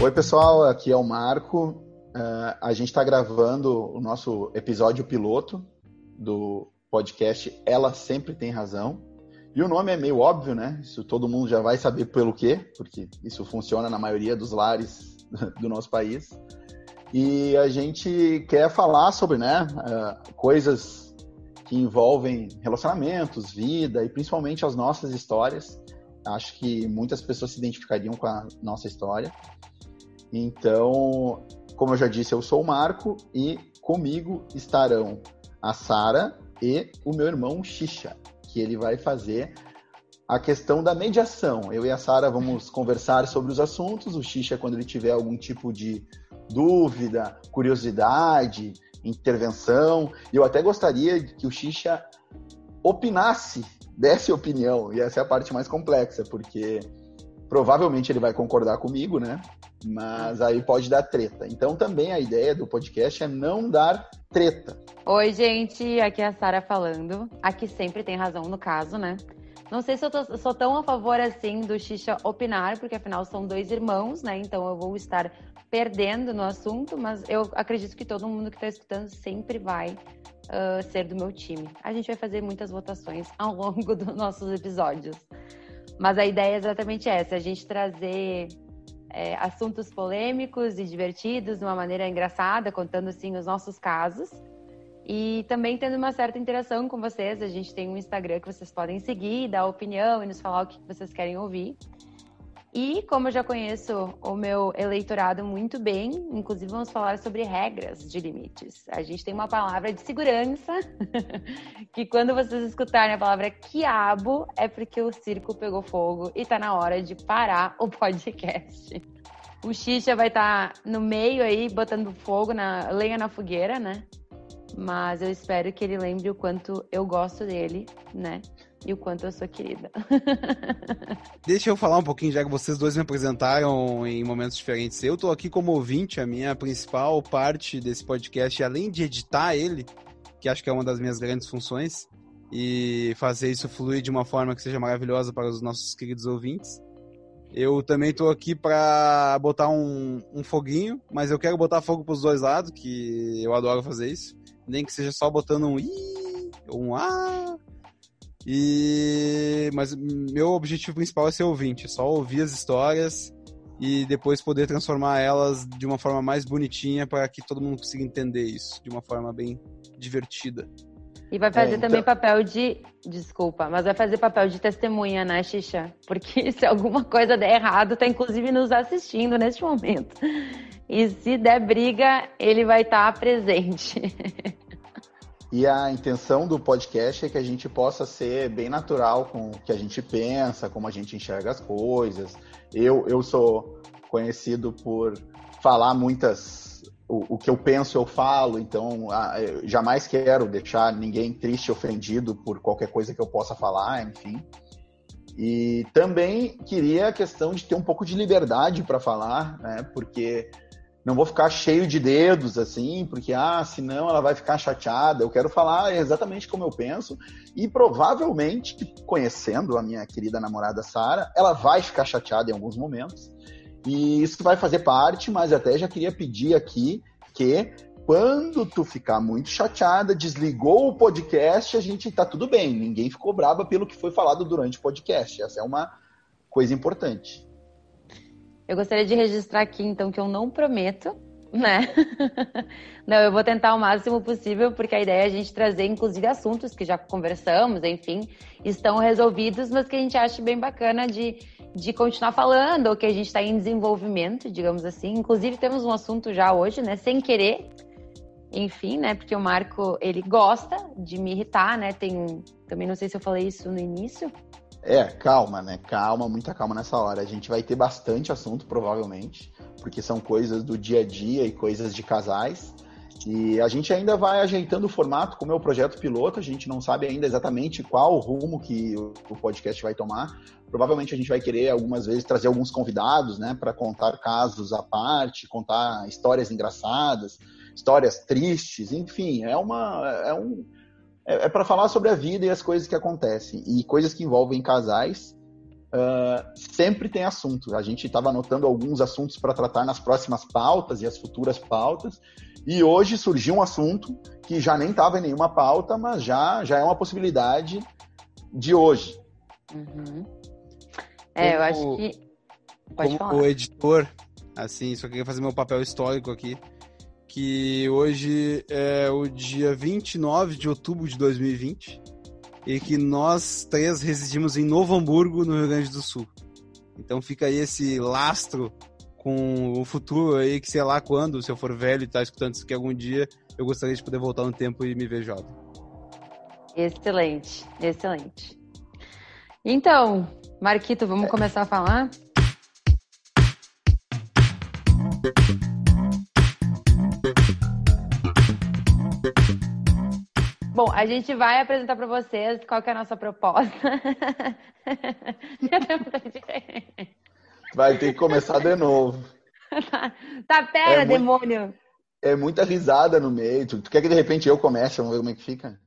Oi, pessoal, aqui é o Marco. Uh, a gente está gravando o nosso episódio piloto do podcast Ela Sempre Tem Razão. E o nome é meio óbvio, né? Isso todo mundo já vai saber pelo quê, porque isso funciona na maioria dos lares do nosso país. E a gente quer falar sobre né, uh, coisas que envolvem relacionamentos, vida e principalmente as nossas histórias. Acho que muitas pessoas se identificariam com a nossa história. Então, como eu já disse, eu sou o Marco e comigo estarão a Sara e o meu irmão Xixa, que ele vai fazer a questão da mediação. Eu e a Sara vamos conversar sobre os assuntos. O Xixa, quando ele tiver algum tipo de dúvida, curiosidade, intervenção. E eu até gostaria que o Xixa opinasse, desse opinião. E essa é a parte mais complexa, porque provavelmente ele vai concordar comigo, né? Mas aí pode dar treta. Então também a ideia do podcast é não dar treta. Oi, gente, aqui é a Sara falando. Aqui sempre tem razão no caso, né? Não sei se eu tô, sou tão a favor assim do Xixa opinar, porque afinal são dois irmãos, né? Então eu vou estar perdendo no assunto, mas eu acredito que todo mundo que está escutando sempre vai uh, ser do meu time. A gente vai fazer muitas votações ao longo dos nossos episódios. Mas a ideia é exatamente essa: a gente trazer é, assuntos polêmicos e divertidos de uma maneira engraçada, contando assim os nossos casos e também tendo uma certa interação com vocês. A gente tem um Instagram que vocês podem seguir, dar opinião e nos falar o que vocês querem ouvir. E como eu já conheço o meu eleitorado muito bem, inclusive vamos falar sobre regras de limites. A gente tem uma palavra de segurança, que quando vocês escutarem a palavra quiabo, é porque o circo pegou fogo e tá na hora de parar o podcast. O Xixa vai estar tá no meio aí, botando fogo na lenha na fogueira, né? Mas eu espero que ele lembre o quanto eu gosto dele, né? E o quanto eu sou querida. Deixa eu falar um pouquinho, já que vocês dois me apresentaram em momentos diferentes. Eu tô aqui como ouvinte, a minha principal parte desse podcast, além de editar ele, que acho que é uma das minhas grandes funções, e fazer isso fluir de uma forma que seja maravilhosa para os nossos queridos ouvintes. Eu também tô aqui para botar um, um foguinho, mas eu quero botar fogo pros dois lados, que eu adoro fazer isso nem que seja só botando um i ou um a. E mas meu objetivo principal é ser ouvinte, só ouvir as histórias e depois poder transformar elas de uma forma mais bonitinha para que todo mundo consiga entender isso de uma forma bem divertida. E vai fazer é, então... também papel de. Desculpa, mas vai fazer papel de testemunha, né, Xixa? Porque se alguma coisa der errado, tá inclusive nos assistindo neste momento. E se der briga, ele vai estar tá presente. E a intenção do podcast é que a gente possa ser bem natural com o que a gente pensa, como a gente enxerga as coisas. Eu, eu sou conhecido por falar muitas. O, que eu penso, eu falo, então a, eu jamais quero deixar ninguém triste, ofendido por qualquer coisa que eu possa falar, enfim. E também queria a questão de ter um pouco de liberdade para falar, né? Porque não vou ficar cheio de dedos assim, porque ah, senão ela vai ficar chateada. Eu quero falar exatamente como eu penso e provavelmente, conhecendo a minha querida namorada Sara, ela vai ficar chateada em alguns momentos. E isso vai fazer parte, mas até já queria pedir aqui que quando tu ficar muito chateada, desligou o podcast, a gente tá tudo bem. Ninguém ficou brava pelo que foi falado durante o podcast. Essa é uma coisa importante. Eu gostaria de registrar aqui, então, que eu não prometo, né? não, eu vou tentar o máximo possível, porque a ideia é a gente trazer, inclusive, assuntos que já conversamos, enfim, estão resolvidos, mas que a gente acha bem bacana de, de continuar falando, que a gente está em desenvolvimento, digamos assim. Inclusive, temos um assunto já hoje, né? Sem querer, enfim, né? Porque o Marco, ele gosta de me irritar, né? Tem, também não sei se eu falei isso no início, é, calma, né? Calma, muita calma nessa hora. A gente vai ter bastante assunto, provavelmente, porque são coisas do dia a dia e coisas de casais. E a gente ainda vai ajeitando o formato, como é o projeto piloto, a gente não sabe ainda exatamente qual rumo que o podcast vai tomar. Provavelmente a gente vai querer algumas vezes trazer alguns convidados, né, para contar casos à parte, contar histórias engraçadas, histórias tristes, enfim, é uma é um é, é para falar sobre a vida e as coisas que acontecem. E coisas que envolvem casais uh, sempre tem assunto. A gente estava anotando alguns assuntos para tratar nas próximas pautas e as futuras pautas. E hoje surgiu um assunto que já nem estava em nenhuma pauta, mas já, já é uma possibilidade de hoje. Uhum. É, eu acho que. Pode como falar. o editor, assim, só queria fazer meu papel histórico aqui. Que hoje é o dia 29 de outubro de 2020 e que nós três residimos em Novo Hamburgo, no Rio Grande do Sul. Então fica aí esse lastro com o futuro aí, que sei lá quando, se eu for velho e tá escutando isso aqui algum dia, eu gostaria de poder voltar no tempo e me ver jovem. Excelente, excelente. Então, Marquito, vamos começar a falar? Bom, a gente vai apresentar para vocês qual é a nossa proposta. vai ter que começar de novo. Tá, pera, é demônio. Muito, é muita risada no meio. Tu, tu quer que de repente eu comece? Vamos ver como é que fica?